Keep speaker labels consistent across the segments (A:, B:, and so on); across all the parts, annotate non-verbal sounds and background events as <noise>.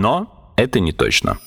A: Но это не точно.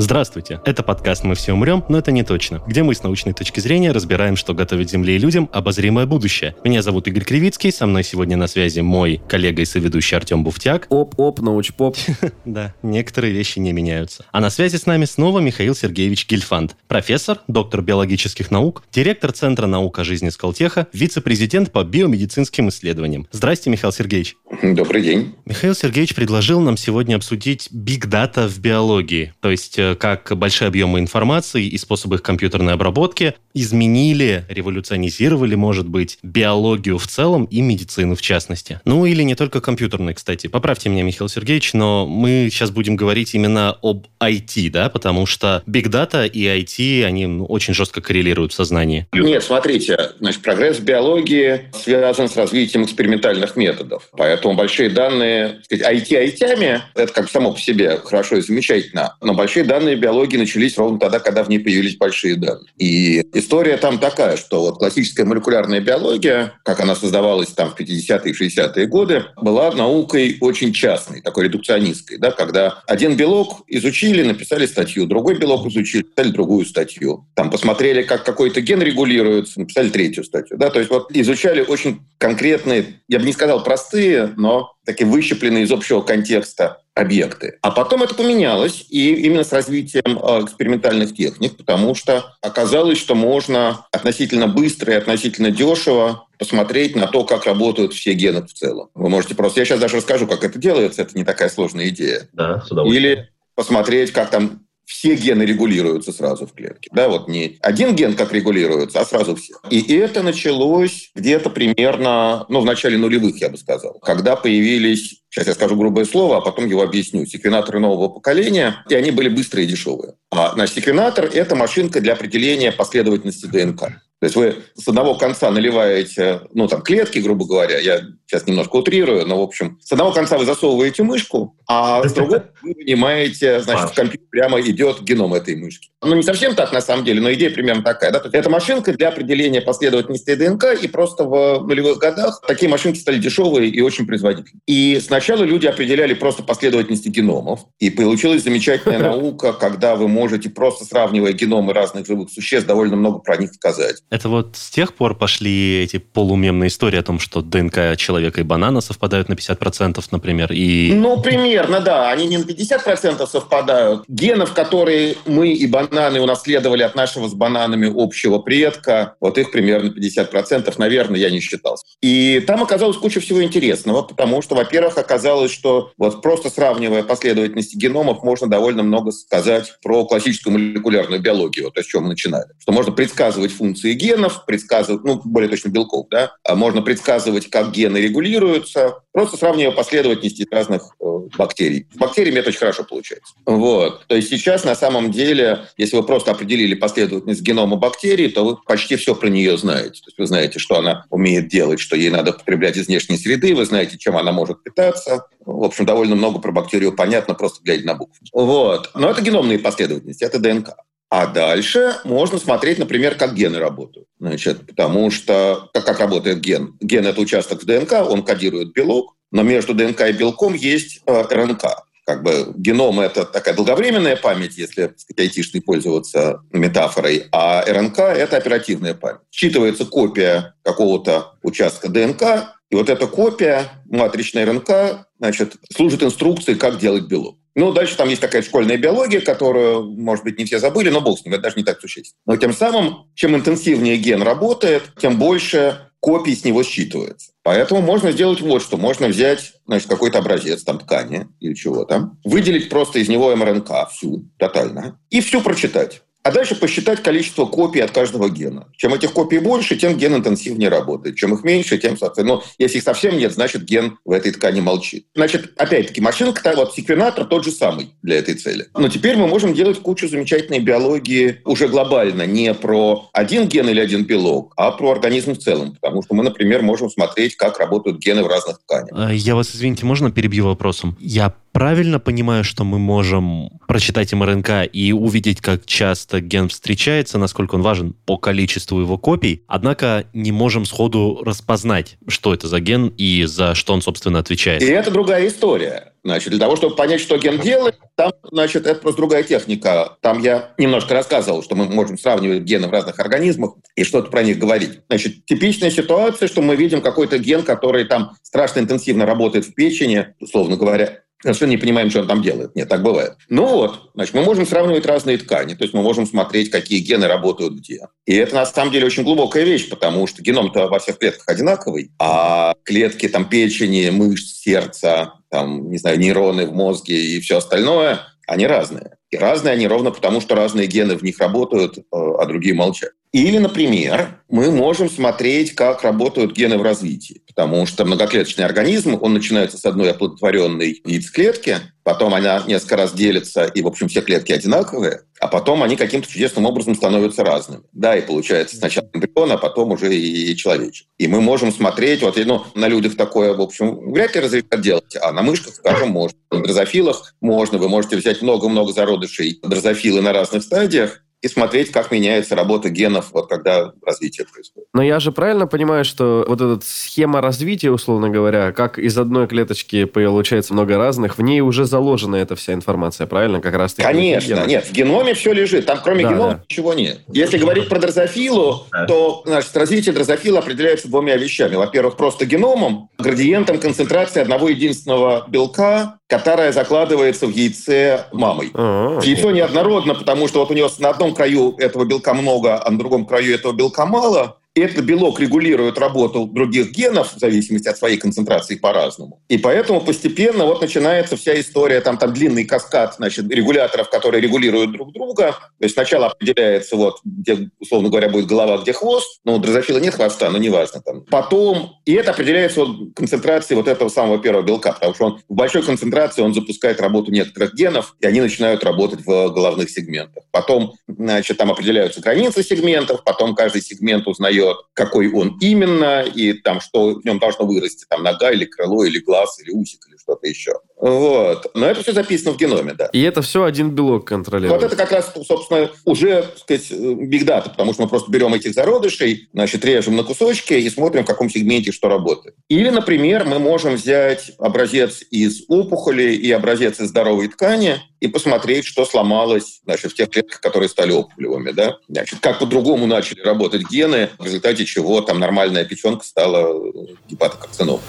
B: Здравствуйте, это подкаст «Мы все умрем, но это не точно», где мы с научной точки зрения разбираем, что готовит Земле и людям обозримое будущее. Меня зовут Игорь Кривицкий, со мной сегодня на связи мой коллега и соведущий Артем Буфтяк.
C: Оп-оп, научпоп. <laughs>
B: Да, некоторые вещи не меняются. А на связи с нами снова Михаил Сергеевич Гильфанд, профессор, доктор биологических наук, директор Центра наук о жизни Скалтеха, вице-президент по биомедицинским исследованиям. Здрасте, Михаил Сергеевич.
D: Добрый день.
B: Михаил Сергеевич предложил нам сегодня обсудить биг дата в биологии, то есть э, как большие объемы информации и способы их компьютерной обработки изменили, революционизировали, может быть, биологию в целом и медицину в частности. Ну или не только компьютерной, кстати. Поправьте меня, Михаил Сергеевич, но мы сейчас будем говорить именно об IT, да, потому что Data и IT, они ну, очень жестко коррелируют в сознании.
D: Нет, смотрите, значит, прогресс в биологии связан с развитием экспериментальных методов. Поэтому большие данные, сказать, IT-айтями, это как само по себе хорошо и замечательно, но большие данные биологии начались ровно тогда, когда в ней появились большие данные. И история там такая, что вот классическая молекулярная биология, как она создавалась там в 50-е и 60-е годы, была наукой очень частной, такой редукционистской, да, когда один белок изучили, написали статью, другой белок изучили, написали другую статью. Там посмотрели, как какой-то ген регулируется, написали третью статью. Да, то есть вот изучали очень конкретные, я бы не сказал простые, но такие выщепленные из общего контекста объекты. А потом это поменялось, и именно с развитием э, экспериментальных техник, потому что оказалось, что можно относительно быстро и относительно дешево посмотреть на то, как работают все гены в целом. Вы можете просто... Я сейчас даже расскажу, как это делается, это не такая сложная идея.
C: Да, с
D: Или посмотреть, как там все гены регулируются сразу в клетке. Да, вот не один ген как регулируется, а сразу все. И это началось где-то примерно, ну, в начале нулевых, я бы сказал, когда появились сейчас я скажу грубое слово, а потом его объясню, секвенаторы нового поколения, и они были быстрые и дешевые. А значит, секвенатор – это машинка для определения последовательности ДНК. То есть вы с одного конца наливаете, ну, там, клетки, грубо говоря, я сейчас немножко утрирую, но, в общем, с одного конца вы засовываете мышку, а с другого вы вынимаете, значит, в компьютер прямо идет геном этой мышки. Ну, не совсем так, на самом деле, но идея примерно такая. Да? Это машинка для определения последовательности ДНК, и просто в нулевых годах такие машинки стали дешевые и очень производительные. И сначала люди определяли просто последовательности геномов, и получилась замечательная <laughs> наука, когда вы можете просто сравнивая геномы разных живых существ, довольно много про них сказать.
B: Это вот с тех пор пошли эти полумемные истории о том, что ДНК человека и банана совпадают на 50%, например, и...
D: Ну, примерно, да. Они не на 50% совпадают. Генов, которые мы и бананы унаследовали от нашего с бананами общего предка, вот их примерно 50%, наверное, я не считал. И там оказалось куча всего интересного, потому что, во-первых, оказалось, что вот просто сравнивая последовательности геномов, можно довольно много сказать про классическую молекулярную биологию, вот с чем мы начинали. Что можно предсказывать функции генов, предсказывать, ну, более точно белков, да, а можно предсказывать, как гены регулируются, просто сравнивая последовательности разных э, бактерий. С бактериями это очень хорошо получается. Вот. То есть сейчас на самом деле, если вы просто определили последовательность генома бактерии, то вы почти все про нее знаете. То есть вы знаете, что она умеет делать, что ей надо потреблять из внешней среды, вы знаете, чем она может питаться. В общем, довольно много про бактерию понятно, просто глядя на буквы. Вот. Но это геномные последовательности, это ДНК. А дальше можно смотреть, например, как гены работают. Значит, потому что как, как работает ген? Ген – это участок в ДНК, он кодирует белок, но между ДНК и белком есть э, РНК. Как бы геном – это такая долговременная память, если айтишный пользоваться метафорой, а РНК – это оперативная память. Считывается копия какого-то участка ДНК, и вот эта копия, матричная РНК, значит, служит инструкцией, как делать белок. Ну, дальше там есть такая школьная биология, которую, может быть, не все забыли, но бог с ним, это даже не так существенно. Но тем самым, чем интенсивнее ген работает, тем больше копий с него считывается. Поэтому можно сделать вот что. Можно взять значит, какой-то образец там, ткани или чего-то, выделить просто из него МРНК всю, тотально, и всю прочитать А дальше посчитать количество копий от каждого гена. Чем этих копий больше, тем ген интенсивнее работает. Чем их меньше, тем, соответственно, ну, если их совсем нет, значит, ген в этой ткани молчит. Значит, опять-таки, машинка, вот секвенатор тот же самый для этой цели. Но теперь мы можем делать кучу замечательной биологии уже глобально, не про один ген или один белок, а про организм в целом. Потому что мы, например, можем смотреть, как работают гены в разных тканях.
E: А, я вас, извините, можно перебью вопросом? Я правильно понимаю, что мы можем прочитать МРНК и увидеть, как часто ген встречается, насколько он важен по количеству его копий, однако не можем сходу распознать, что это за ген и за что он, собственно, отвечает.
D: И это другая история. Значит, для того, чтобы понять, что ген делает, там, значит, это просто другая техника. Там я немножко рассказывал, что мы можем сравнивать гены в разных организмах и что-то про них говорить. Значит, типичная ситуация, что мы видим какой-то ген, который там страшно интенсивно работает в печени, условно говоря, совершенно не понимаем, что он там делает. Нет, так бывает. Ну вот, значит, мы можем сравнивать разные ткани, то есть мы можем смотреть, какие гены работают где. И это на самом деле очень глубокая вещь, потому что геном-то во всех клетках одинаковый, а клетки там печени, мышц, сердца, там, не знаю, нейроны в мозге и все остальное, они разные. И разные они ровно потому, что разные гены в них работают, э, а другие молчат. Или, например, мы можем смотреть, как работают гены в развитии. Потому что многоклеточный организм, он начинается с одной оплодотворенной яйцеклетки, потом она несколько раз делится, и, в общем, все клетки одинаковые, а потом они каким-то чудесным образом становятся разными. Да, и получается сначала эмбрион, а потом уже и человечек. И мы можем смотреть, вот ну, на людях такое, в общем, вряд ли разрешат делать, а на мышках, скажем, можно. На дрозофилах можно. Вы можете взять много-много зародышей дрозофилы на разных стадиях, и смотреть, как меняется работа генов, вот когда развитие происходит.
C: Но я же правильно понимаю, что вот эта схема развития, условно говоря, как из одной клеточки получается много разных, в ней уже заложена эта вся информация, правильно? Как раз
D: Конечно, нет, в геноме все лежит, там кроме да, генома да. ничего нет. Если говорить про дрозофилу, да. то значит, развитие дрозофила определяется двумя вещами. Во-первых, просто геномом, градиентом концентрации одного единственного белка, которая закладывается в яйце мамой. А-а-а. Яйцо неоднородно, потому что вот у него на одном краю этого белка много, а на другом краю этого белка мало. Этот белок регулирует работу других генов в зависимости от своей концентрации по-разному. И поэтому постепенно вот начинается вся история, там, там длинный каскад значит, регуляторов, которые регулируют друг друга. То есть сначала определяется, вот, где, условно говоря, будет голова, где хвост. Ну, у дрозофила нет хвоста, но неважно. Там. Потом, и это определяется вот концентрацией вот этого самого первого белка, потому что он в большой концентрации он запускает работу некоторых генов, и они начинают работать в головных сегментах. Потом, значит, там определяются границы сегментов, потом каждый сегмент узнает узнает, какой он именно, и там, что в нем должно вырасти, там, нога или крыло, или глаз, или усик, или что-то еще. Вот. Но это все записано в геноме, да.
C: И это все один белок контролирует.
D: Вот это как раз, собственно, уже, так сказать, data, потому что мы просто берем этих зародышей, значит, режем на кусочки и смотрим, в каком сегменте что работает. Или, например, мы можем взять образец из опухоли и образец из здоровой ткани и посмотреть, что сломалось значит, в тех клетках, которые стали опухолевыми. Да? Значит, как по-другому начали работать гены, в результате чего там нормальная печенка стала гепатокарциномой.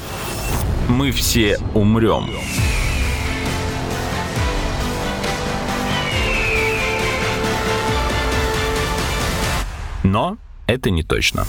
A: Мы все умрем. Но это не точно.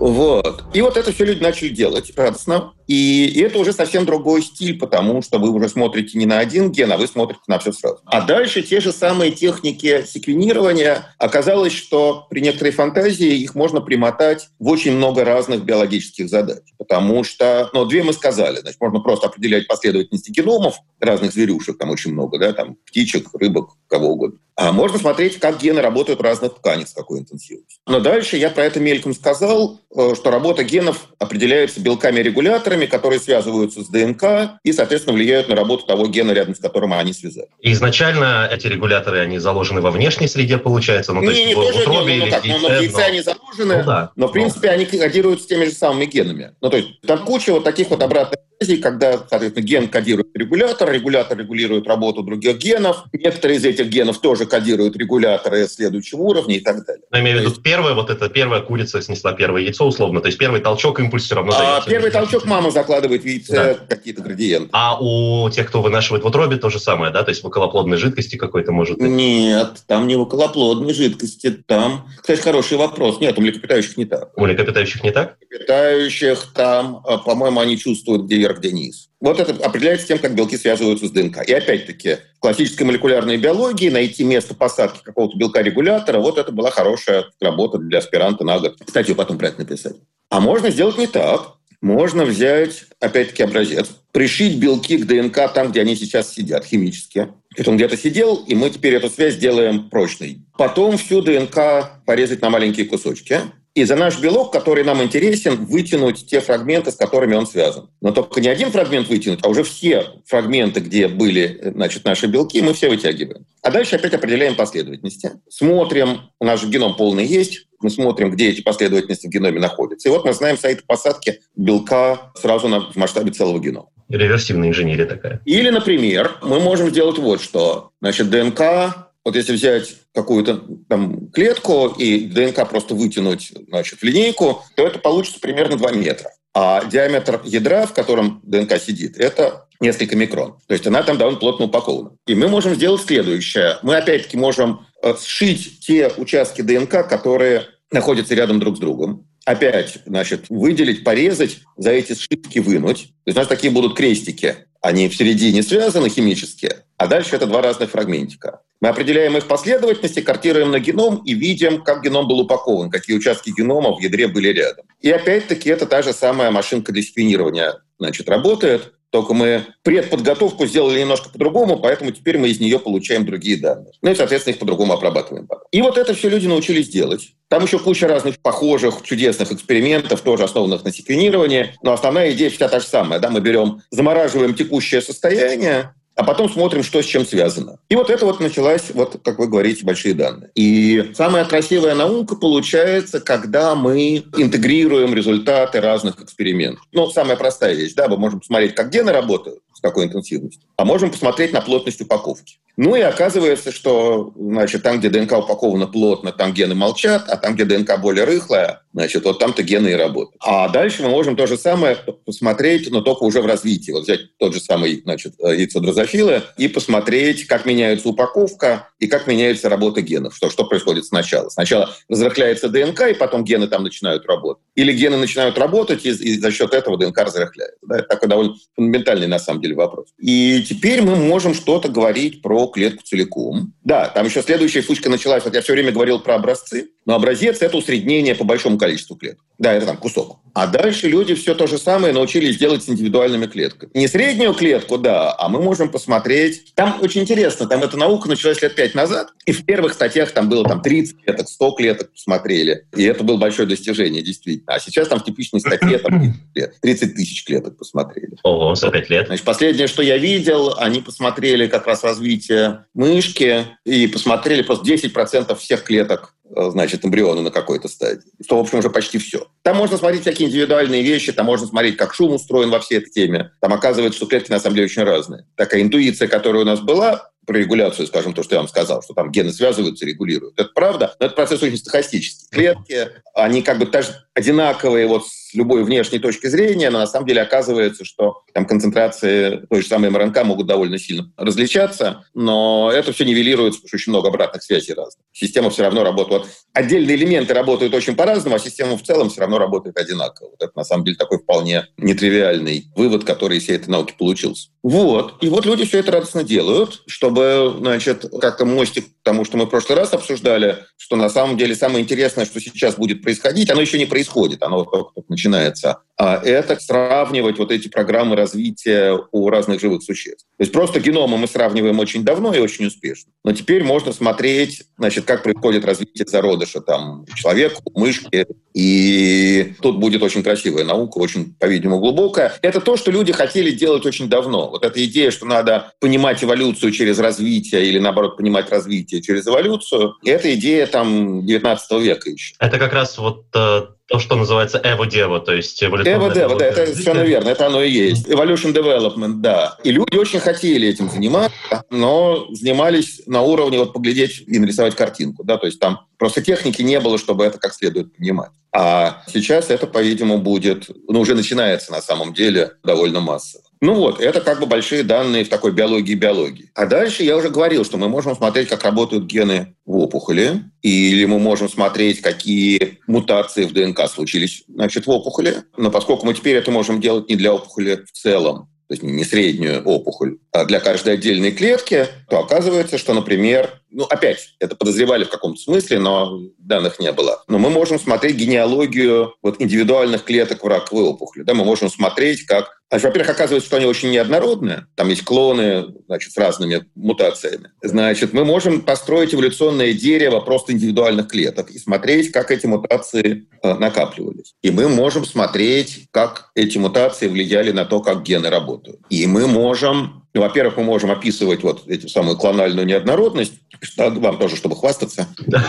D: Вот. И вот это все люди начали делать радостно. И, и это уже совсем другой стиль, потому что вы уже смотрите не на один ген, а вы смотрите на все сразу. А дальше те же самые техники секвенирования. Оказалось, что при некоторой фантазии их можно примотать в очень много разных биологических задач. Потому что, ну, две мы сказали, значит, можно просто определять последовательности геномов разных зверюшек, там очень много, да, там птичек, рыбок, кого угодно. А можно смотреть, как гены работают в разных тканях, с какой интенсивностью. Но дальше я про это мельком сказал, э, что работа генов определяется белками-регуляторами, генами, которые связываются с ДНК и, соответственно, влияют на работу того гена, рядом с которым они связали.
E: изначально эти регуляторы, они заложены во внешней среде, получается? Ну, то не, есть не, в тоже, утробе
D: ну, ну, как, ну, но, в яйце но... они заложены, ну, да, но, в принципе, но... они кодируются теми же самыми генами. Ну, то есть там куча вот таких вот обратных когда, соответственно, ген кодирует регулятор, регулятор регулирует работу других генов, некоторые из этих генов тоже кодируют регуляторы следующего уровня и так далее.
E: Но имею в виду, есть... первая, вот эта первая курица снесла первое яйцо, условно, то есть первый толчок импульс все равно
D: а, Первый толчок мама закладывает яйце да. какие-то градиенты.
E: А у тех, кто вынашивает в утробе, то же самое, да? То есть в околоплодной жидкости какой-то может быть?
D: Нет, там не в околоплодной жидкости, там... Кстати, хороший вопрос. Нет, у млекопитающих не так.
E: У млекопитающих не так?
D: млекопитающих, там, э, по-моему, они чувствуют, где верх, где низ. Вот это определяется тем, как белки связываются с ДНК. И опять-таки, в классической молекулярной биологии найти место посадки какого-то белка-регулятора, вот это была хорошая работа для аспиранта на год. Статью потом про это написать. А можно сделать не так. Можно взять, опять-таки, образец, пришить белки к ДНК там, где они сейчас сидят, химически. Это он где-то сидел, и мы теперь эту связь делаем прочной. Потом всю ДНК порезать на маленькие кусочки. И за наш белок, который нам интересен, вытянуть те фрагменты, с которыми он связан. Но только не один фрагмент вытянуть, а уже все фрагменты, где были значит, наши белки, мы все вытягиваем. А дальше опять определяем последовательности. Смотрим, у нас же геном полный есть, мы смотрим, где эти последовательности в геноме находятся. И вот мы знаем сайт посадки белка сразу на, в масштабе целого генома.
E: Реверсивная инженерия такая.
D: Или, например, мы можем сделать вот что. Значит, ДНК вот если взять какую-то там клетку и ДНК просто вытянуть значит, в линейку, то это получится примерно 2 метра. А диаметр ядра, в котором ДНК сидит, это несколько микрон. То есть она там довольно плотно упакована. И мы можем сделать следующее. Мы опять-таки можем э, сшить те участки ДНК, которые находятся рядом друг с другом. Опять, значит, выделить, порезать, за эти сшитки вынуть. То есть у нас такие будут крестики. Они в середине связаны химически, а дальше это два разных фрагментика. Мы определяем их последовательности, картируем на геном и видим, как геном был упакован, какие участки генома в ядре были рядом. И опять-таки это та же самая машинка для секвенирования значит, работает. Только мы предподготовку сделали немножко по-другому, поэтому теперь мы из нее получаем другие данные. Ну и, соответственно, их по-другому обрабатываем. И вот это все люди научились делать. Там еще куча разных похожих, чудесных экспериментов, тоже основанных на секвенировании. Но основная идея вся та же самая. Да? Мы берем, замораживаем текущее состояние, а потом смотрим, что с чем связано. И вот это вот началась, вот, как вы говорите, большие данные. И самая красивая наука получается, когда мы интегрируем результаты разных экспериментов. Ну, самая простая вещь, да, мы можем посмотреть, как гены работают, с какой интенсивностью, а можем посмотреть на плотность упаковки. Ну и оказывается, что значит, там, где ДНК упакована плотно, там гены молчат, а там, где ДНК более рыхлая, значит, вот там-то гены и работают. А дальше мы можем то же самое посмотреть, но только уже в развитии. Вот взять тот же самый значит, яйцо дрозофила и посмотреть, как меняется упаковка и как меняется работа генов. Что, что происходит сначала? Сначала разрыхляется ДНК, и потом гены там начинают работать. Или гены начинают работать, и, и за счет этого ДНК разрыхляется. Да? Это такой довольно фундаментальный, на самом деле, вопрос. И теперь мы можем что-то говорить про клетку целиком. Да, там еще следующая фучка началась. Вот я все время говорил про образцы, но образец – это усреднение по большому количеству клеток. Да, это там кусок. А дальше люди все то же самое научились делать с индивидуальными клетками. Не среднюю клетку, да, а мы можем посмотреть. Там очень интересно, там эта наука началась лет пять назад, и в первых статьях там было там 30 клеток, 100 клеток посмотрели. И это было большое достижение, действительно. А сейчас там в типичной статье там 30 тысяч клеток посмотрели.
E: Ого, 105 лет.
D: Значит, последнее, что я видел, они посмотрели как раз развитие мышки и посмотрели просто 10% всех клеток значит, эмбриона на какой-то стадии. Что, в общем, уже почти все. Там можно смотреть всякие индивидуальные вещи, там можно смотреть, как шум устроен во всей этой теме. Там оказывается, что клетки на самом деле очень разные. Такая интуиция, которая у нас была, про регуляцию, скажем, то, что я вам сказал, что там гены связываются, регулируют. Это правда, но это процесс очень стохастический. Клетки, они как бы даже одинаковые вот с любой внешней точки зрения, но на самом деле оказывается, что там концентрации той же самой МРНК могут довольно сильно различаться, но это все нивелируется, потому что очень много обратных связей разных. Система все равно работает. Отдельные элементы работают очень по-разному, а система в целом все равно работает одинаково. Вот это на самом деле такой вполне нетривиальный вывод, который из всей этой науки получился. Вот. И вот люди все это радостно делают, чтобы, значит, как-то мостик к тому, что мы в прошлый раз обсуждали, что на самом деле самое интересное, что сейчас будет происходить, оно еще не происходит, оно только-только начинается. А это сравнивать вот эти программы развития у разных живых существ. То есть просто геномы мы сравниваем очень давно и очень успешно. Но теперь можно смотреть, значит, как происходит развитие зародыша там человека, мышки. И тут будет очень красивая наука, очень, по-видимому, глубокая. Это то, что люди хотели делать очень давно. Вот эта идея, что надо понимать эволюцию через развитие или, наоборот, понимать развитие через эволюцию, это идея там 19 века еще.
E: Это как раз вот э, то, что называется эво-дево, то есть
D: Эво-дево, да, это совершенно верно, это оно и есть. Evolution Development, да. И люди очень хотели этим заниматься, но занимались на уровне вот поглядеть и нарисовать картинку, да, то есть там просто техники не было, чтобы это как следует понимать. А сейчас это, по-видимому, будет, ну, уже начинается на самом деле довольно массово. Ну вот, это как бы большие данные в такой биологии-биологии. А дальше я уже говорил, что мы можем смотреть, как работают гены в опухоли, или мы можем смотреть, какие мутации в ДНК случились значит, в опухоли. Но поскольку мы теперь это можем делать не для опухоли в целом, то есть не среднюю опухоль, а для каждой отдельной клетки, то оказывается, что, например, ну, опять, это подозревали в каком-то смысле, но данных не было. Но мы можем смотреть генеалогию вот индивидуальных клеток в раковой опухоли. Да, мы можем смотреть, как Значит, во-первых, оказывается, что они очень неоднородные. Там есть клоны значит, с разными мутациями. Значит, мы можем построить эволюционное дерево просто индивидуальных клеток и смотреть, как эти мутации э, накапливались. И мы можем смотреть, как эти мутации влияли на то, как гены работают. И мы можем ну, во-первых, мы можем описывать вот эту самую клональную неоднородность, что вам тоже, чтобы хвастаться.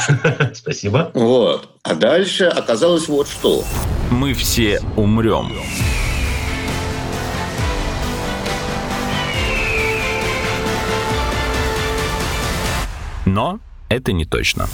D: <laughs>
E: Спасибо.
D: Вот. А дальше оказалось вот что.
A: Мы все умрем. Но это не точно.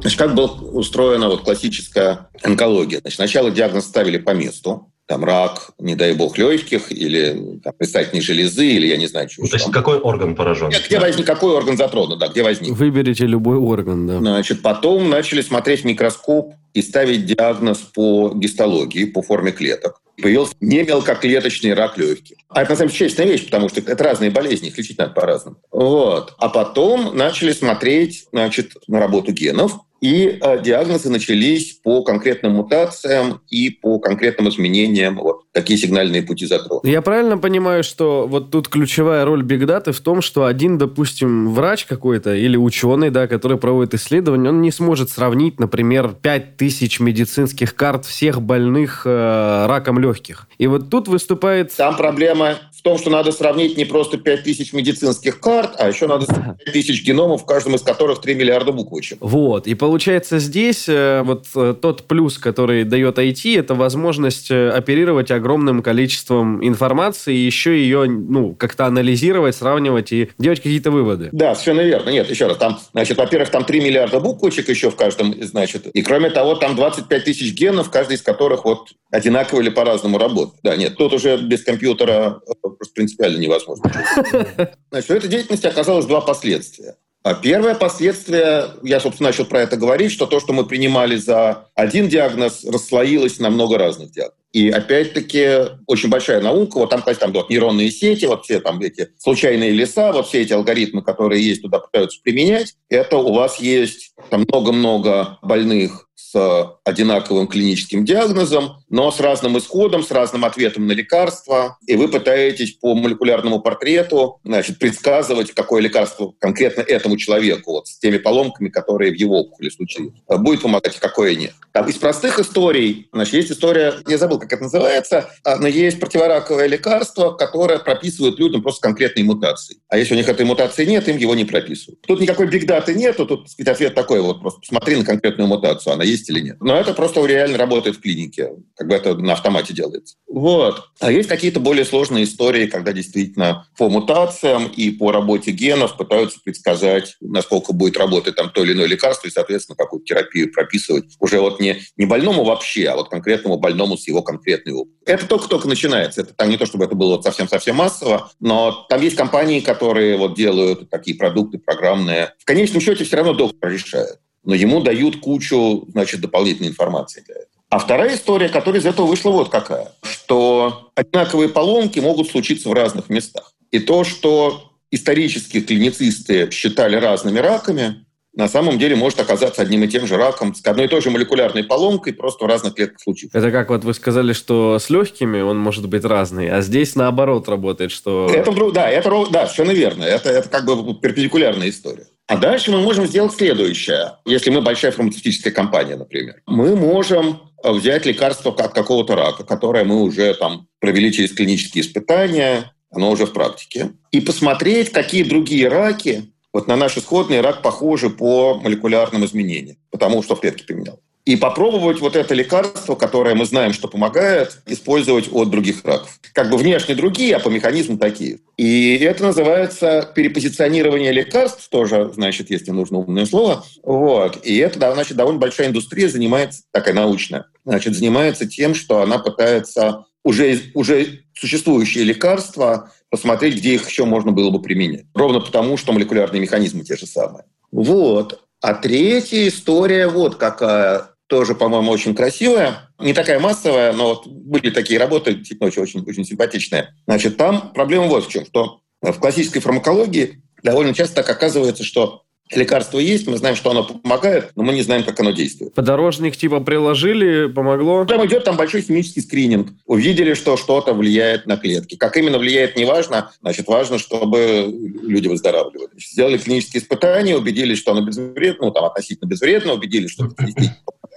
D: Значит, как была устроена вот классическая онкология? Значит, сначала диагноз ставили по месту, там рак, не дай бог, легких, или там, предстательной железы, или я не знаю,
E: чего. Точно, какой орган поражен?
D: Нет, где да. возник, какой орган затронут, да, где возник.
C: Выберите любой орган, да.
D: Значит, потом начали смотреть микроскоп и ставить диагноз по гистологии, по форме клеток появился не мелкоклеточный рак легких. А это, на самом деле, честная вещь, потому что это разные болезни, их лечить надо по-разному. Вот. А потом начали смотреть значит, на работу генов, и э, диагнозы начались по конкретным мутациям и по конкретным изменениям, вот какие сигнальные пути затронут.
C: Я правильно понимаю, что вот тут ключевая роль бигдаты в том, что один, допустим, врач какой-то или ученый, да, который проводит исследование, он не сможет сравнить, например, 5000 медицинских карт всех больных э, раком легких. И вот тут выступает...
D: Там проблема в том, что надо сравнить не просто 5000 медицинских карт, а еще надо 5000 геномов, в каждом из которых 3 миллиарда буквочек.
C: Вот. И получается здесь э, вот э, тот плюс, который дает IT, это возможность э, оперировать огромным количеством информации, и еще ее ну, как-то анализировать, сравнивать и делать какие-то выводы.
D: Да, совершенно верно. Нет, еще раз, там, значит, во-первых, там 3 миллиарда буквочек еще в каждом, значит, и кроме того, там 25 тысяч генов, каждый из которых вот одинаково или по-разному работает. Да, нет, тут уже без компьютера просто принципиально невозможно. <laughs> Значит, у этой деятельности оказалось два последствия. А первое последствие, я, собственно, начал про это говорить, что то, что мы принимали за один диагноз, расслоилось на много разных диагнозов. И опять-таки очень большая наука, вот там, кстати, там вот, нейронные сети, вот все там эти случайные леса, вот все эти алгоритмы, которые есть, туда пытаются применять. Это у вас есть много-много больных с одинаковым клиническим диагнозом, но с разным исходом, с разным ответом на лекарство. И вы пытаетесь по молекулярному портрету значит, предсказывать, какое лекарство конкретно этому человеку, вот, с теми поломками, которые в его опухоли случились, будет помогать, а какое нет. Там, из простых историй, значит, есть история, я забыл, как это называется, а, но есть противораковое лекарство, которое прописывает людям просто конкретные мутации. А если у них этой мутации нет, им его не прописывают. Тут никакой бигдаты нету, тут, сказать, ответ такой вот, просто посмотри на конкретную мутацию, она есть или нет. Но это просто реально работает в клинике, как бы это на автомате делается. Вот. А есть какие-то более сложные истории, когда действительно по мутациям и по работе генов пытаются предсказать, насколько будет работать там то или иное лекарство и, соответственно, какую терапию прописывать уже вот не, не больному вообще, а вот конкретному больному с его конкретной опытом. Это только-только начинается. Это там не то, чтобы это было вот совсем-совсем массово, но там есть компании, которые вот делают такие продукты программные. В конечном счете все равно доктор решает но ему дают кучу значит, дополнительной информации для этого. А вторая история, которая из этого вышла вот какая, что одинаковые поломки могут случиться в разных местах. И то, что исторические клиницисты считали разными раками, на самом деле может оказаться одним и тем же раком с одной и той же молекулярной поломкой, просто в разных клетках случаев.
C: Это как вот вы сказали, что с легкими он может быть разный, а здесь наоборот работает, что...
D: Это, да, это, да, совершенно верно. Это, это как бы перпендикулярная история. А дальше мы можем сделать следующее. Если мы большая фармацевтическая компания, например, мы можем взять лекарство от какого-то рака, которое мы уже там провели через клинические испытания, оно уже в практике, и посмотреть, какие другие раки вот на наш исходный рак похожи по молекулярным изменениям, потому что в клетке поменял и попробовать вот это лекарство, которое мы знаем, что помогает, использовать от других раков. Как бы внешне другие, а по механизму такие. И это называется перепозиционирование лекарств, тоже, значит, если нужно умное слово. Вот. И это, значит, довольно большая индустрия занимается, такая научная, значит, занимается тем, что она пытается уже, уже существующие лекарства, посмотреть, где их еще можно было бы применять. Ровно потому, что молекулярные механизмы те же самые. Вот. А третья история вот какая тоже, по-моему, очень красивая. Не такая массовая, но вот были такие работы, действительно очень, очень, очень симпатичные. Значит, там проблема вот в чем, что в классической фармакологии довольно часто так оказывается, что Лекарство есть, мы знаем, что оно помогает, но мы не знаем, как оно действует.
C: Подорожник типа приложили, помогло?
D: Там идет там большой химический скрининг. Увидели, что что-то влияет на клетки. Как именно влияет, не важно. Значит, важно, чтобы люди выздоравливали. Сделали клинические испытания, убедились, что оно безвредно, ну, там, относительно безвредно, убедились, что это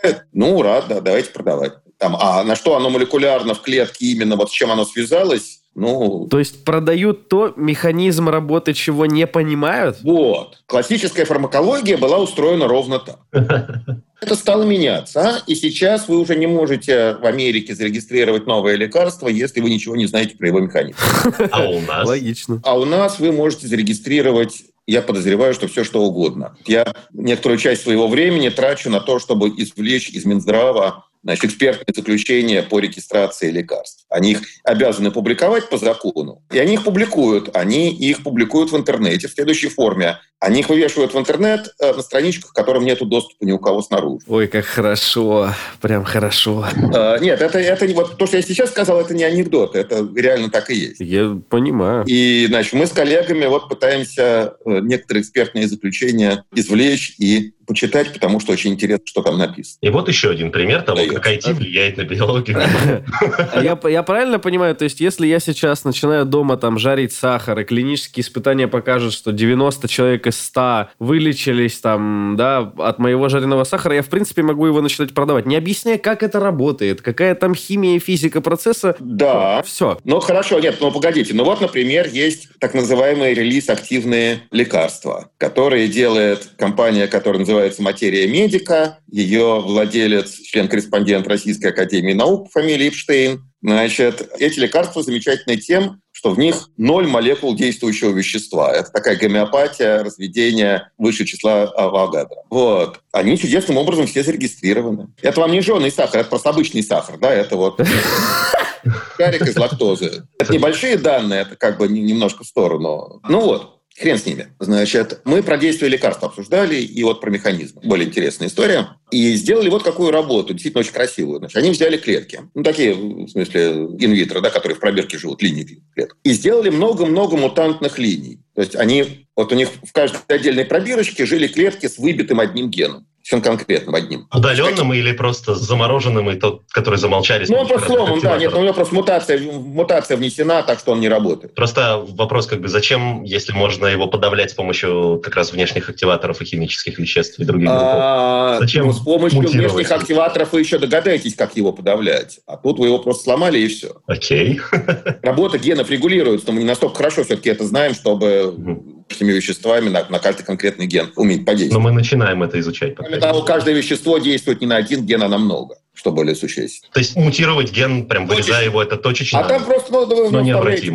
D: помогает. Ну, ура, да, давайте продавать. Там, а на что оно молекулярно в клетке именно, вот с чем оно связалось, ну,
C: То есть продают то, механизм работы чего не понимают?
D: Вот. Классическая фармакология была устроена ровно так. <laughs> Это стало меняться, и сейчас вы уже не можете в Америке зарегистрировать новое лекарство, если вы ничего не знаете про его механизм.
E: А у нас?
C: Логично.
D: А у нас вы можете зарегистрировать я подозреваю, что все что угодно. Я некоторую часть своего времени трачу на то, чтобы извлечь из Минздрава значит, экспертные заключения по регистрации лекарств. Они их обязаны публиковать по закону. И они их публикуют. Они их публикуют в интернете в следующей форме. Они их вывешивают в интернет э, на страничках, к которым нет доступа ни у кого снаружи.
C: Ой, как хорошо. Прям хорошо.
D: Э, Нет, это, это вот то, что я сейчас сказал, это не анекдот. Это реально так и есть.
C: Я понимаю.
D: И, значит, мы с коллегами вот пытаемся э, некоторые экспертные заключения извлечь и почитать, потому что очень интересно, что там написано.
E: И вот еще один пример того,
D: Дает.
E: как IT влияет на биологию. <laughs>
C: А Я, я правильно понимаю, то есть если я сейчас начинаю дома там жарить сахар, и клинические испытания покажут, что 90 человек из 100 вылечились там, да, от моего жареного сахара, я в принципе могу его начинать продавать, не объясняя, как это работает, какая там химия и физика процесса.
D: Да.
C: Все.
D: Ну, хорошо, нет, ну, погодите. Ну, вот, например, есть так называемые релиз-активные лекарства, которые делает компания, которая называется «Материя Медика». Ее владелец, член-корреспондент Российской Академии Наук по фамилии Эпштейн. Значит, эти лекарства замечательны тем, что в них ноль молекул действующего вещества. Это такая гомеопатия, разведение выше числа Авогадро. Вот. Они чудесным образом все зарегистрированы. Это вам не жженый сахар, это просто обычный сахар, да, это вот <laughs> карик из лактозы. Это небольшие данные, это как бы не- немножко в сторону. Ну вот, Хрен с ними. Значит, мы про действие лекарств обсуждали, и вот про механизм. Более интересная история. И сделали вот какую работу, действительно очень красивую. Значит, они взяли клетки, ну, такие, в смысле, инвитро, да, которые в пробирке живут, линии клеток. И сделали много-много мутантных линий. То есть они, вот у них в каждой отдельной пробирочке жили клетки с выбитым одним геном. Всем конкретным одним.
E: Удаленным или просто замороженным, и тот, который замолчали?
D: Ну, он просто сломан, да, нет, у него просто мутация, мутация внесена, так что он не работает.
E: Просто вопрос, как бы, зачем, если можно его подавлять с помощью как раз внешних активаторов и химических веществ и других?
D: А,
E: Зачем
D: ну, с помощью внешних активаторов вы еще догадаетесь, как его подавлять. А тут вы его просто сломали, и все.
E: Окей.
D: Работа генов регулируется, но мы не настолько хорошо все-таки это знаем, чтобы Этими веществами на, на каждый конкретный ген уметь
E: Но
D: подействовать.
E: мы начинаем это изучать.
D: Кроме того, каждое вещество действует не на один ген, а на много, что более существенно.
E: То есть мутировать ген, прям вырезая его, это точечно?
D: А там просто ну, вы, в
E: Но
D: него вставляете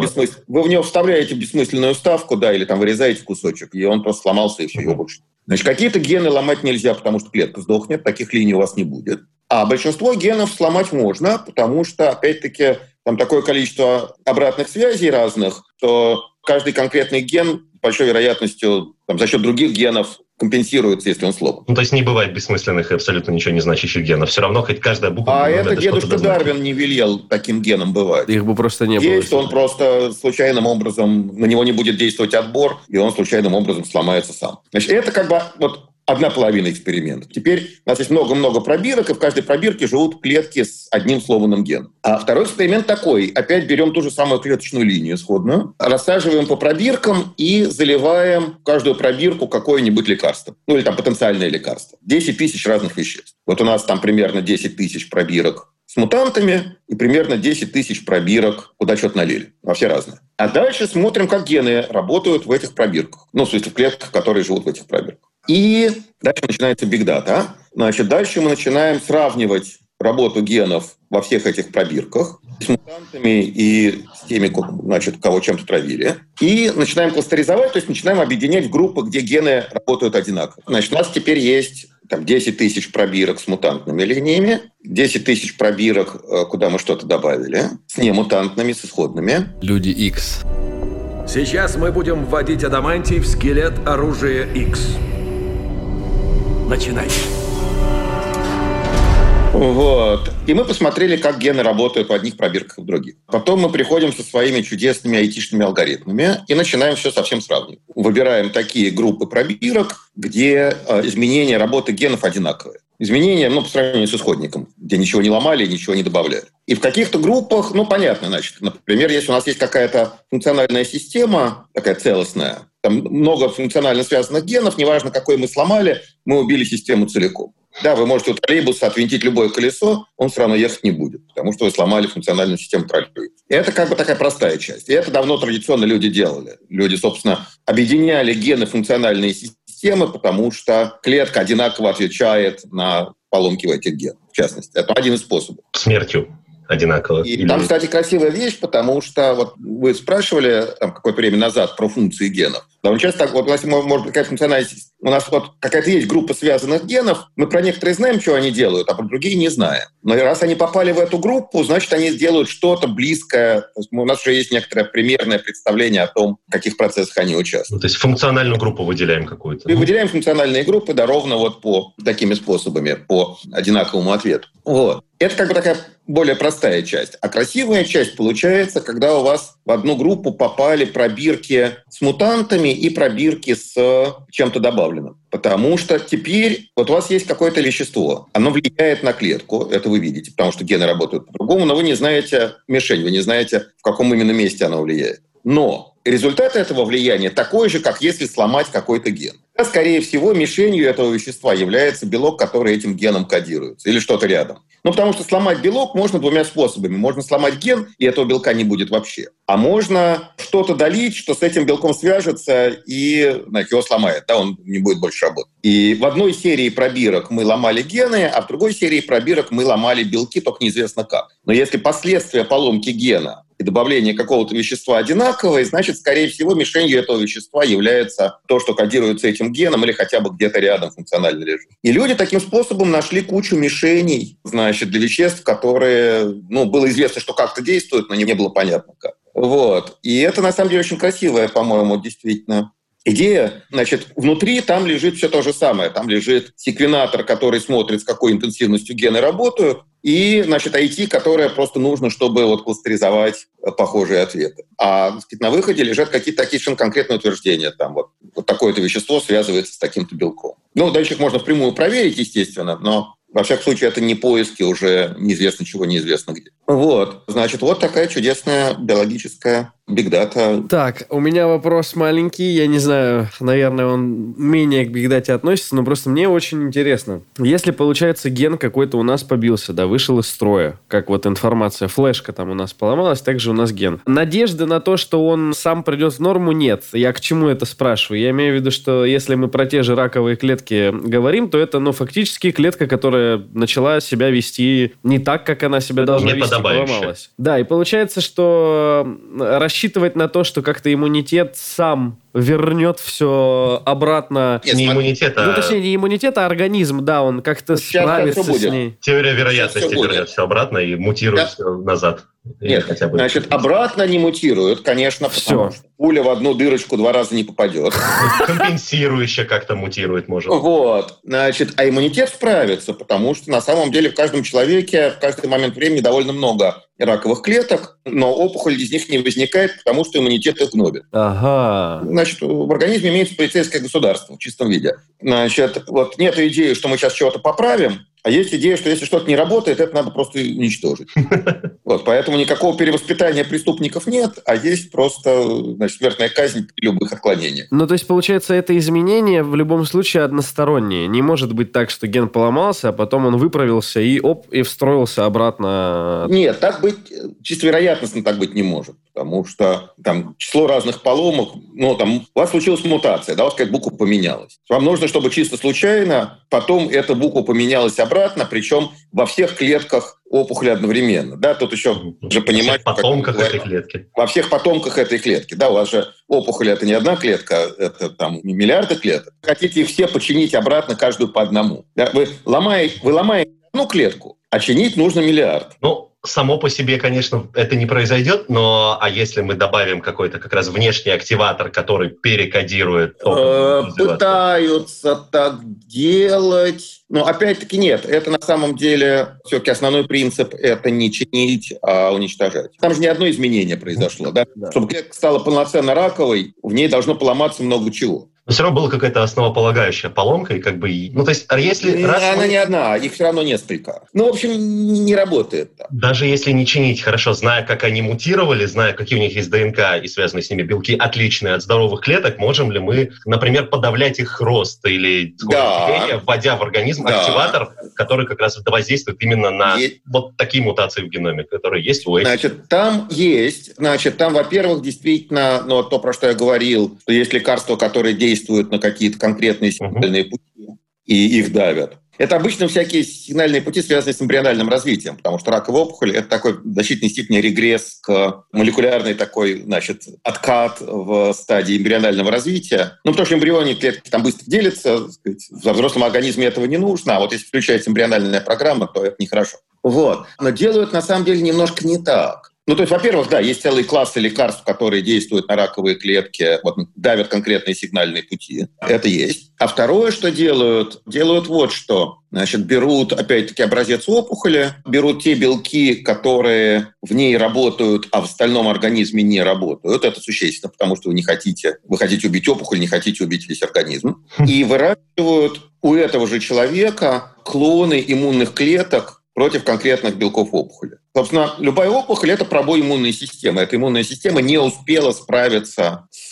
D: вы в него вставляете бессмысленную вставку, да, или там вырезаете кусочек, и он просто сломался, и все, его больше. Значит, какие-то гены ломать нельзя, потому что клетка сдохнет, таких линий у вас не будет. А большинство генов сломать можно, потому что, опять-таки, там такое количество обратных связей разных, что каждый конкретный ген большой вероятностью там, за счет других генов компенсируется, если он сломан.
E: Ну, то есть не бывает бессмысленных и абсолютно ничего не значащих генов. Все равно хоть каждая буква...
D: А это дедушка. Дарвин не велел таким геном бывать.
C: Их бы просто не было.
D: Есть, он просто случайным образом, на него не будет действовать отбор, и он случайным образом сломается сам. Значит, это как бы вот одна половина эксперимента. Теперь у нас есть много-много пробирок, и в каждой пробирке живут клетки с одним сломанным геном. А второй эксперимент такой. Опять берем ту же самую клеточную линию исходную, рассаживаем по пробиркам и заливаем в каждую пробирку какое-нибудь лекарство. Ну или там потенциальное лекарство. 10 тысяч разных веществ. Вот у нас там примерно 10 тысяч пробирок с мутантами и примерно 10 тысяч пробирок, куда что-то налили. Во все разные. А дальше смотрим, как гены работают в этих пробирках. Ну, в смысле, в клетках, которые живут в этих пробирках. И дальше начинается бигдата. Значит, дальше мы начинаем сравнивать работу генов во всех этих пробирках с мутантами и с теми, значит, кого чем-то травили. И начинаем кластеризовать, то есть начинаем объединять в группы, где гены работают одинаково. Значит, у нас теперь есть там 10 тысяч пробирок с мутантными линиями, 10 тысяч пробирок, э, куда мы что-то добавили, с немутантными, с исходными.
C: Люди X.
F: Сейчас мы будем вводить адамантий в скелет оружия X. Начинайте.
D: Вот. И мы посмотрели, как гены работают в одних пробирках и в других. Потом мы приходим со своими чудесными айтишными алгоритмами и начинаем все совсем сравнивать. Выбираем такие группы пробирок, где э, изменения работы генов одинаковые. Изменения, ну, по сравнению с исходником, где ничего не ломали, ничего не добавляли. И в каких-то группах, ну, понятно, значит, например, если у нас есть какая-то функциональная система, такая целостная, там много функционально связанных генов, неважно, какой мы сломали, мы убили систему целиком. Да, вы можете у троллейбуса отвинтить любое колесо, он все равно ехать не будет, потому что вы сломали функциональную систему троллейбуса. И это как бы такая простая часть. И это давно традиционно люди делали. Люди, собственно, объединяли гены функциональные системы, потому что клетка одинаково отвечает на поломки в этих генах, в частности. Это один из способов.
E: Смертью одинаково.
D: И Или... там, кстати, красивая вещь, потому что вот вы спрашивали там, какое-то время назад про функции генов. Довольно часто так, вот у нас может быть какая-то функциональность, у нас вот какая-то есть группа связанных генов, мы про некоторые знаем, что они делают, а про другие не знаем. Но раз они попали в эту группу, значит, они сделают что-то близкое. То есть у нас уже есть некоторое примерное представление о том, в каких процессах они участвуют. Ну,
E: то есть функциональную группу выделяем какую-то.
D: И выделяем функциональные группы, да, ровно вот по такими способами, по одинаковому ответу. Вот. Это как бы такая более простая часть. А красивая часть получается, когда у вас в одну группу попали пробирки с мутантами и пробирки с чем-то добавленным. Потому что теперь вот у вас есть какое-то вещество, оно влияет на клетку, это вы видите, потому что гены работают по-другому, но вы не знаете мишень, вы не знаете, в каком именно месте оно влияет. Но результат этого влияния такой же, как если сломать какой-то ген. Скорее всего, мишенью этого вещества является белок, который этим геном кодируется, или что-то рядом. Ну, потому что сломать белок можно двумя способами. Можно сломать ген, и этого белка не будет вообще. А можно что-то долить, что с этим белком свяжется, и значит, его сломает, да, он не будет больше работать. И в одной серии пробирок мы ломали гены, а в другой серии пробирок мы ломали белки, только неизвестно как. Но если последствия поломки гена добавление какого-то вещества одинаковое, значит, скорее всего, мишенью этого вещества является то, что кодируется этим геном или хотя бы где-то рядом функционально лежит. И люди таким способом нашли кучу мишеней, значит, для веществ, которые, ну, было известно, что как-то действуют, но не было понятно как. Вот. И это, на самом деле, очень красивое, по-моему, действительно Идея, значит, внутри там лежит все то же самое. Там лежит секвенатор, который смотрит, с какой интенсивностью гены работают, и, значит, IT, которое просто нужно, чтобы вот кластеризовать э, похожие ответы. А сказать, на выходе лежат какие-то такие совершенно конкретные утверждения. Там вот, вот такое-то вещество связывается с таким-то белком. Ну, дальше их можно впрямую проверить, естественно, но во всяком случае, это не поиски уже неизвестно чего, неизвестно где. Вот. Значит, вот такая чудесная биологическая бигдата.
C: Так, у меня вопрос маленький. Я не знаю, наверное, он менее к бигдате относится, но просто мне очень интересно. Если, получается, ген какой-то у нас побился, да, вышел из строя, как вот информация, флешка там у нас поломалась, также у нас ген. Надежды на то, что он сам придет в норму, нет. Я к чему это спрашиваю? Я имею в виду, что если мы про те же раковые клетки говорим, то это, ну, фактически клетка, которая начала себя вести не так, как она себя должна вести, поломалась. Да, и получается, что рассчитывать на то, что как-то иммунитет сам вернет все обратно.
E: Нет, не иммунитет,
C: а... Ну, точнее, не иммунитет, а организм, да, он как-то справится с ней.
E: Теория вероятности вернет все обратно и мутирует да. все назад.
D: Нет, хотя бы значит, обратно не мутируют, конечно, Все. что пуля в одну дырочку два раза не попадет.
E: Компенсирующе как-то мутирует, может.
D: Вот. Значит, а иммунитет справится, потому что на самом деле в каждом человеке в каждый момент времени довольно много раковых клеток, но опухоль из них не возникает, потому что иммунитет их гнобит.
C: Ага.
D: Значит, в организме имеется полицейское государство в чистом виде. Значит, вот нет идеи, что мы сейчас чего-то поправим, а есть идея, что если что-то не работает, это надо просто уничтожить. <laughs> Вот, поэтому никакого перевоспитания преступников нет, а есть просто значит, смертная казнь при любых отклонениях.
C: Ну, то есть, получается, это изменение в любом случае одностороннее. Не может быть так, что ген поломался, а потом он выправился и оп, и встроился обратно.
D: Нет, так быть, чисто вероятностно так быть не может. Потому что там число разных поломок, ну, там, у вас случилась мутация, да, у вас как буква поменялась. Вам нужно, чтобы чисто случайно потом эта буква поменялась обратно, обратно, причем во всех клетках опухоли одновременно. Да, тут еще же понимать...
E: Во всех потомках этой клетки.
D: Во всех потомках этой клетки. Да, у вас же опухоль это не одна клетка, это там миллиарды клеток. Хотите их все починить обратно, каждую по одному. Да, вы, ломаете, вы ломаете одну клетку, а чинить нужно миллиард.
E: Ну, само по себе, конечно, это не произойдет, но а если мы добавим какой-то как раз внешний активатор, который перекодирует...
D: Э, пытаются так делать. Но опять-таки нет, это на самом деле все-таки основной принцип – это не чинить, а уничтожать. Там же ни одно изменение произошло. Да? Да. Чтобы клетка стала полноценно раковой, в ней должно поломаться много чего
E: но все равно была какая-то основополагающая поломка, и как бы... Ну, то есть, а если...
D: Раз Она мы... не одна, их все равно несколько. Ну, в общем, не работает.
E: Даже если не чинить хорошо, зная, как они мутировали, зная, какие у них есть ДНК и связанные с ними белки, отличные от здоровых клеток, можем ли мы, например, подавлять их рост или да. течения, вводя в организм да. активатор, который как раз воздействует именно на есть. вот такие мутации в геноме, которые есть у
D: этих? Значит, там есть. Значит, там, во-первых, действительно, ну, то, про что я говорил, что есть лекарства, которые действуют действуют на какие-то конкретные сигнальные uh-huh. пути и их давят. Это обычно всякие сигнальные пути, связанные с эмбриональным развитием, потому что раковая опухоль – это такой в значительной степени регресс к молекулярной такой, значит, откат в стадии эмбрионального развития. Ну, потому что эмбрионы клетки там быстро делятся, сказать, во взрослом организме этого не нужно, а вот если включается эмбриональная программа, то это нехорошо. Вот. Но делают на самом деле немножко не так. Ну, то есть, во-первых, да, есть целые классы лекарств, которые действуют на раковые клетки, вот, давят конкретные сигнальные пути. Это есть. А второе, что делают, делают вот что. Значит, берут, опять-таки, образец опухоли, берут те белки, которые в ней работают, а в остальном организме не работают. Это существенно, потому что вы не хотите, вы хотите убить опухоль, не хотите убить весь организм. И выращивают у этого же человека клоны иммунных клеток против конкретных белков опухоли. Собственно, любая опухоль – это пробой иммунной системы. Эта иммунная система не успела справиться с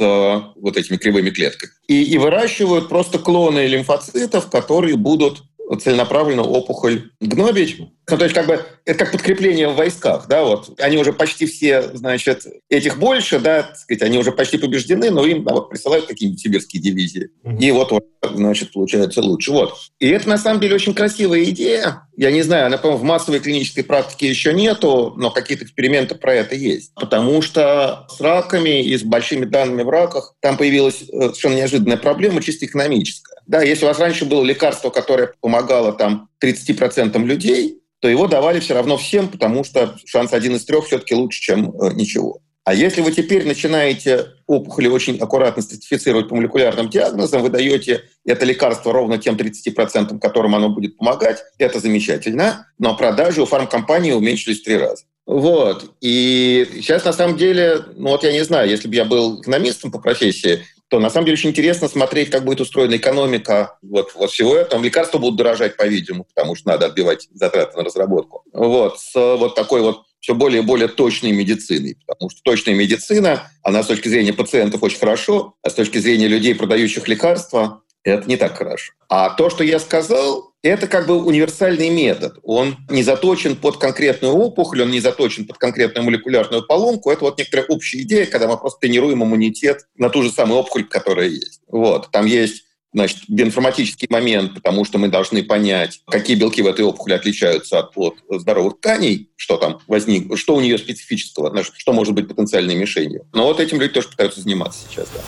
D: вот этими кривыми клетками. И, и выращивают просто клоны лимфоцитов, которые будут целенаправленно опухоль гнобить. Ну, то есть как бы это как подкрепление в войсках, да, вот. Они уже почти все, значит, этих больше, да, так сказать, они уже почти побеждены, но им да, вот, присылают какие-нибудь сибирские дивизии. Mm-hmm. И вот, вот, значит, получается лучше. Вот. И это на самом деле очень красивая идея. Я не знаю, она, по-моему, в массовой клинической практике еще нету, но какие-то эксперименты про это есть. Потому что с раками и с большими данными в раках там появилась э, совершенно неожиданная проблема, чисто экономическая. Да, если у вас раньше было лекарство, которое помогало там 30% людей, то его давали все равно всем, потому что шанс один из трех все-таки лучше, чем э, ничего. А если вы теперь начинаете опухоли очень аккуратно стратифицировать по молекулярным диагнозам, вы даете это лекарство ровно тем 30%, которым оно будет помогать, это замечательно, но продажи у фармкомпании уменьшились в три раза. Вот. И сейчас, на самом деле, ну вот я не знаю, если бы я был экономистом по профессии, то на самом деле очень интересно смотреть, как будет устроена экономика вот, вот всего этого. Лекарства будут дорожать, по-видимому, потому что надо отбивать затраты на разработку. Вот, с вот такой вот все более и более точной медициной. Потому что точная медицина, она с точки зрения пациентов очень хорошо, а с точки зрения людей, продающих лекарства, это не так хорошо. А то, что я сказал, это как бы универсальный метод. Он не заточен под конкретную опухоль, он не заточен под конкретную молекулярную поломку. Это вот некоторая общая идея, когда мы просто тренируем иммунитет на ту же самую опухоль, которая есть. Вот. Там есть значит, биоинформатический момент, потому что мы должны понять, какие белки в этой опухоли отличаются от, от здоровых тканей, что там возник, что у нее специфического, что может быть потенциальной мишенью. Но вот этим люди тоже пытаются заниматься сейчас. Да.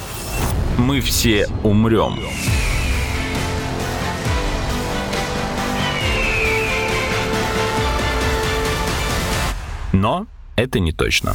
A: Мы все умрем. Но это не точно.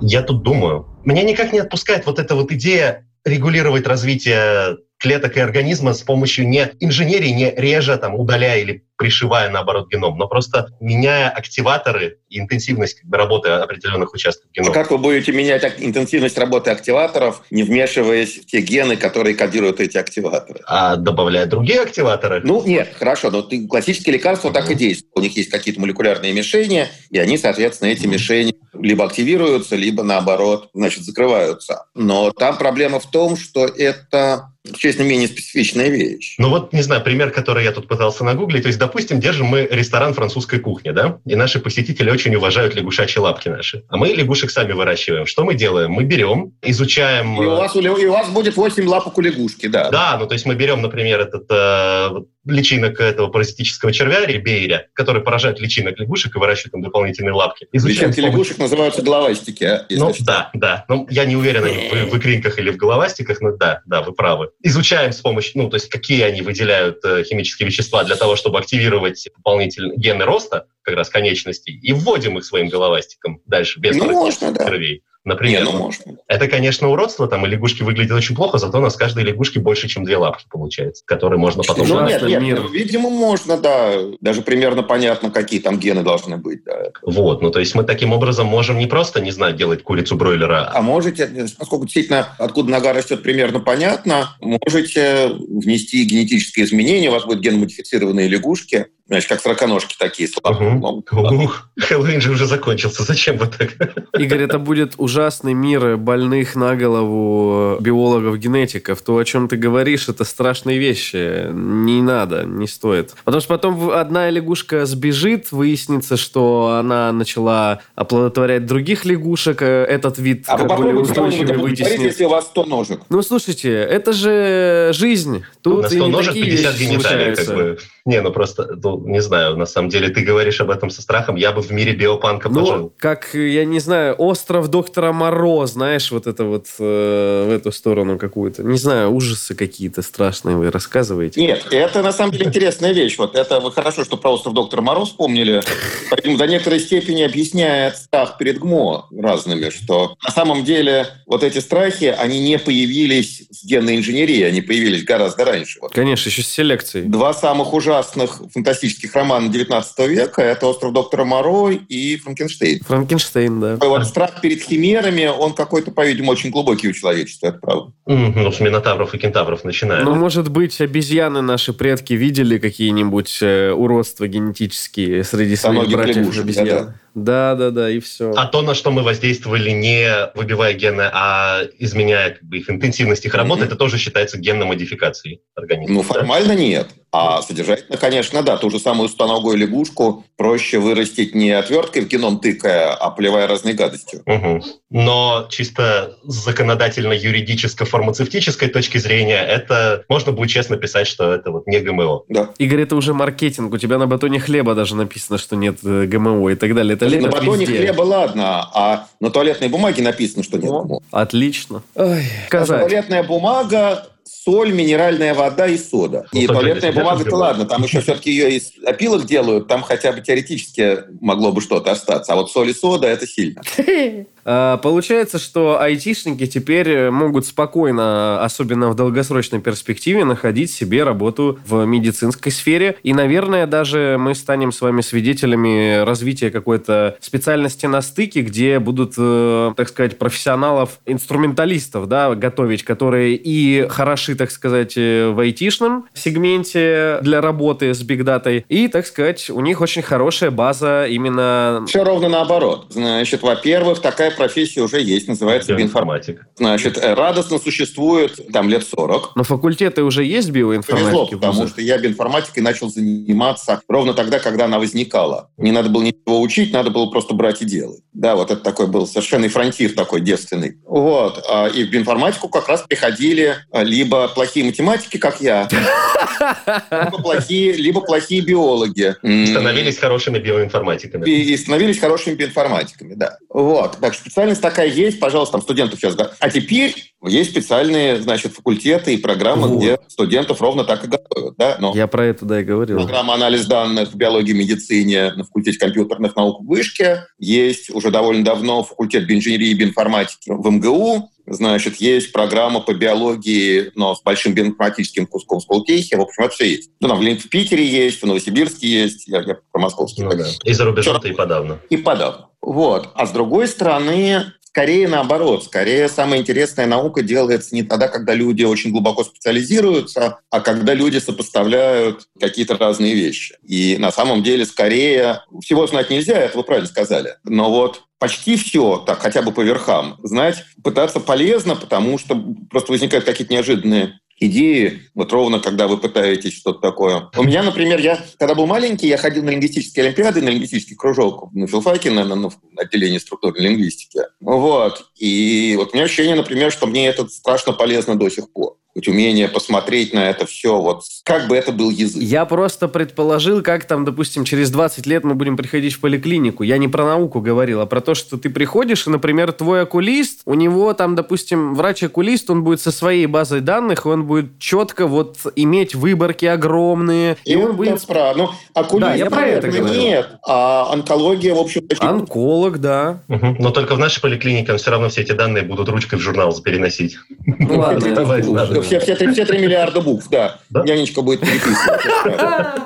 E: Я тут думаю, меня никак не отпускает вот эта вот идея регулировать развитие клеток и организма с помощью не инженерии, не режа, там, удаляя или пришивая, наоборот, геном, но просто меняя активаторы и интенсивность как бы, работы определенных участков генома.
D: Как вы будете менять интенсивность работы активаторов, не вмешиваясь в те гены, которые кодируют эти активаторы?
E: А добавляя другие активаторы?
D: Ну, нет, хорошо, но классические лекарства mm-hmm. так и действуют. У них есть какие-то молекулярные мишени, и они, соответственно, эти mm-hmm. мишени либо активируются, либо, наоборот, значит, закрываются. Но там проблема в том, что это честно, менее специфичная вещь.
E: Ну вот, не знаю, пример, который я тут пытался нагуглить. То есть, допустим, держим мы ресторан французской кухни, да, и наши посетители очень уважают лягушачьи лапки наши. А мы лягушек сами выращиваем. Что мы делаем? Мы берем, изучаем...
D: И у вас, и у вас будет 8 лапок у лягушки, да.
E: Да, ну то есть мы берем, например, этот э, личинок этого паразитического червя, ребейря, который поражает личинок лягушек и выращивает там дополнительные лапки.
D: Изучаем Личинки лягушек называются головастики. А,
E: ну, что. да, да. Ну, я не уверен, в, в икринках или в головастиках, но да, да, вы правы. Изучаем с помощью, ну, то есть какие они выделяют э, химические вещества для того, чтобы активировать дополнительные гены роста, как раз конечностей, и вводим их своим головастиком дальше, без
D: ну, можно, да.
E: червей например. Не, ну, можно. Это, конечно, уродство, там и лягушки выглядят очень плохо, зато у нас каждой лягушки больше, чем две лапки получается, которые можно потом...
D: Ну, нет, нет, мир. видимо, можно, да. Даже примерно понятно, какие там гены должны быть. Да.
E: Вот, ну то есть мы таким образом можем не просто, не знаю, делать курицу бройлера.
D: А можете, насколько действительно, откуда нога растет, примерно понятно, можете внести генетические изменения, у вас будут геномодифицированные лягушки, Значит, как сороконожки такие слабые. Угу.
E: Хэллоуин же уже закончился. Зачем вы так?
C: Игорь, это будет ужасный мир больных на голову биологов-генетиков. То, о чем ты говоришь, это страшные вещи. Не надо, не стоит. Потому что потом одна лягушка сбежит, выяснится, что она начала оплодотворять других лягушек, э, этот вид
D: а более устойчивый вытеснит. если у вас 100 ножек.
C: Ну, слушайте, это же жизнь.
E: Тут на 100 ножек 50 гениталий, как бы. Не, ну просто, ну, не знаю, на самом деле ты говоришь об этом со страхом, я бы в мире биопанка ну, пожил.
C: как, я не знаю, остров доктора Моро, знаешь, вот это вот э, в эту сторону какую-то. Не знаю, ужасы какие-то страшные вы рассказываете.
D: Нет, это на самом деле интересная вещь. Вот это вы хорошо, что про остров доктора Моро вспомнили. Поэтому до некоторой степени объясняет страх перед ГМО разными, что на самом деле вот эти страхи, они не появились с генной инженерии, они появились гораздо раньше.
C: Конечно, еще с селекцией.
D: Два самых ужасных ужасных фантастических романов 19 века. Это «Остров доктора Моро» и «Франкенштейн».
C: Франкенштейн, да.
D: Вот страх перед химерами, он какой-то, по-видимому, очень глубокий у человечества, это правда.
E: Ну, с минотавров и кентавров начиная.
C: Ну, может быть, обезьяны наши предки видели какие-нибудь э, уродства генетические среди своих братьев лягушек, обезьян. Да, да. Да, да, да, и все.
E: А то, на что мы воздействовали, не выбивая гены, а изменяя как бы, их интенсивность их работы, mm-hmm. это тоже считается генной модификацией организма.
D: Ну, формально да? нет. А содержательно, конечно, да. Ту же самую стоногую лягушку проще вырастить не отверткой в геном тыкая, а поливая разной гадостью.
E: Угу. Но чисто законодательно-юридическо-фармацевтической точки зрения, это можно будет честно писать, что это вот не ГМО.
C: Да. Игорь, это уже маркетинг. У тебя на батоне хлеба даже написано, что нет э, ГМО и так далее. Это
D: на батоне везде. хлеба, ладно, а на туалетной бумаге написано, что нет ГМО.
C: Отлично.
D: Ой, туалетная бумага соль, минеральная вода и сода. Ну, и туалетная бумага-то ладно, там еще все-таки ее из опилок делают, там хотя бы теоретически могло бы что-то остаться. А вот соль и сода – это сильно. <laughs>
C: А, получается, что айтишники теперь могут спокойно, особенно в долгосрочной перспективе, находить себе работу в медицинской сфере. И, наверное, даже мы станем с вами свидетелями развития какой-то специальности на стыке, где будут, э, так сказать, профессионалов-инструменталистов да, готовить, которые и хороши, так сказать, э, в айтишном сегменте для работы с бигдатой, и, так сказать, у них очень хорошая база именно...
D: Все ровно наоборот. Значит, во-первых, такая профессия уже есть, называется биоинформатик. Значит, э, радостно существует там лет 40.
C: Но факультеты уже есть биоинформатики? Повезло,
D: потому что я биоинформатикой начал заниматься ровно тогда, когда она возникала. Не надо было ничего учить, надо было просто брать и делать. Да, вот это такой был совершенно фронтир такой девственный. Вот. А, и в биоинформатику как раз приходили а, либо плохие математики, как я, <laughs> либо плохие, либо плохие биологи.
E: Становились хорошими биоинформатиками.
D: И, становились хорошими биоинформатиками, да. Вот. Так специальность такая есть, пожалуйста, там студентов сейчас, да. А теперь есть специальные, значит, факультеты и программы, вот. где студентов ровно так и готовят, да.
C: Но Я про это, да, и говорил.
D: Программа анализ данных в биологии и медицине на факультете компьютерных наук в Вышке. Есть уже довольно давно факультет биоинженерии и биоинформатики в МГУ. Значит, есть программа по биологии, но с большим биоинформатическим куском в Сколтехе. В общем, это все есть. Ну, там в Питере есть, в Новосибирске есть. Я, я про московский. Ну,
E: да. И за рубежом и подавно.
D: И подавно. Вот. А с другой стороны, скорее наоборот. Скорее самая интересная наука делается не тогда, когда люди очень глубоко специализируются, а когда люди сопоставляют какие-то разные вещи. И на самом деле скорее всего знать нельзя, это вы правильно сказали. Но вот почти все, так хотя бы по верхам, знать пытаться полезно, потому что просто возникают какие-то неожиданные идеи, вот ровно когда вы пытаетесь что-то такое. У меня, например, я, когда был маленький, я ходил на лингвистические олимпиады, на лингвистический кружок на филфаке, на, на, на отделении структурной лингвистики. Вот. И вот у меня ощущение, например, что мне это страшно полезно до сих пор. Умение посмотреть на это все, вот как бы это был язык.
C: Я просто предположил, как там, допустим, через 20 лет мы будем приходить в поликлинику. Я не про науку говорил, а про то, что ты приходишь, и, например, твой окулист, у него там, допустим, врач-окулист, он будет со своей базой данных, и он будет четко вот иметь выборки огромные.
D: И, и он будет... Про... Ну, окулист,
C: да, я про это говорю.
D: Нет, а онкология, в общем...
C: Онколог, да.
E: Угу. Но только в нашей поликлинике он все равно все эти данные будут ручкой в журнал переносить.
D: Ну ладно. Все 3 миллиарда букв, да. Нянечка будет переписывать.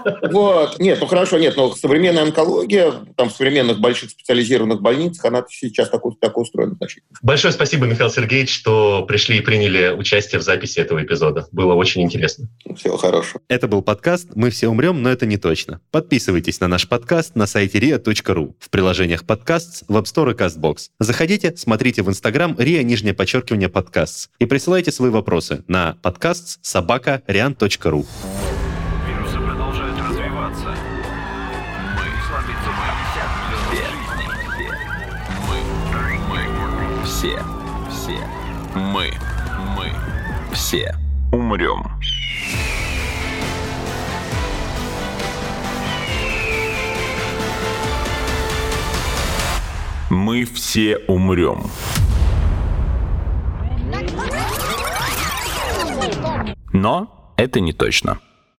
D: <laughs> Вот. Нет, ну хорошо, нет, но современная онкология, там в современных больших специализированных больницах, она сейчас так устроена значительно.
E: Большое спасибо, Михаил Сергеевич, что пришли и приняли участие в записи этого эпизода. Было очень интересно.
D: Всего хорошего.
E: Это был подкаст «Мы все умрем, но это не точно». Подписывайтесь на наш подкаст на сайте ria.ru, в приложениях подкаст, в App Store и CastBox. Заходите, смотрите в Instagram ria, нижнее подчеркивание подкаст и присылайте свои вопросы на подкаст собака rian.ru.
A: Вирусы продолжают развиваться. Мы Мы, мы, все, все, мы, мы, все умрем. Мы все умрем. Но это не точно.